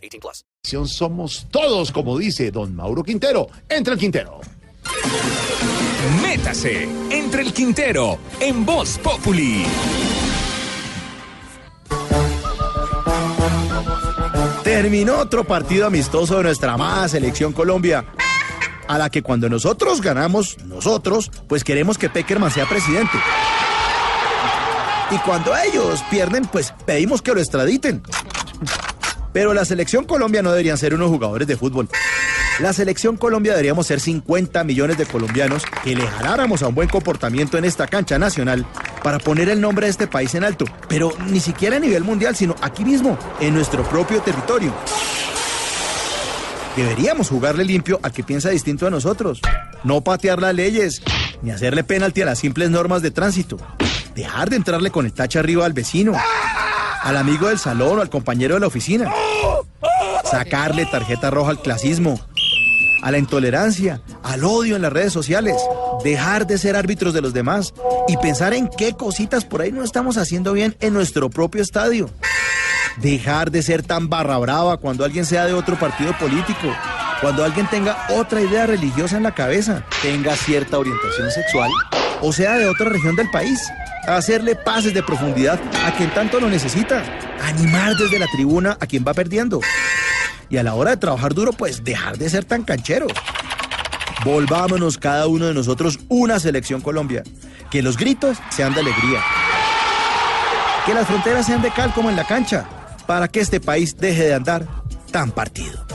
18 plus. Somos todos, como dice don Mauro Quintero. Entra el Quintero. Métase entre el Quintero en Voz Populi. Terminó otro partido amistoso de nuestra amada selección Colombia. A la que cuando nosotros ganamos, nosotros, pues queremos que Peckerman sea presidente. Y cuando ellos pierden, pues pedimos que lo extraditen. Pero la selección Colombia no deberían ser unos jugadores de fútbol. La selección Colombia deberíamos ser 50 millones de colombianos que le jaláramos a un buen comportamiento en esta cancha nacional para poner el nombre de este país en alto. Pero ni siquiera a nivel mundial, sino aquí mismo, en nuestro propio territorio. Deberíamos jugarle limpio al que piensa distinto a nosotros. No patear las leyes, ni hacerle penalti a las simples normas de tránsito. Dejar de entrarle con el tache arriba al vecino, al amigo del salón o al compañero de la oficina. Sacarle tarjeta roja al clasismo, a la intolerancia, al odio en las redes sociales. Dejar de ser árbitros de los demás y pensar en qué cositas por ahí no estamos haciendo bien en nuestro propio estadio. Dejar de ser tan barra brava cuando alguien sea de otro partido político. Cuando alguien tenga otra idea religiosa en la cabeza, tenga cierta orientación sexual o sea de otra región del país. Hacerle pases de profundidad a quien tanto lo necesita. Animar desde la tribuna a quien va perdiendo. Y a la hora de trabajar duro, pues dejar de ser tan cancheros. Volvámonos cada uno de nosotros una selección Colombia. Que los gritos sean de alegría. Que las fronteras sean de cal como en la cancha para que este país deje de andar tan partido.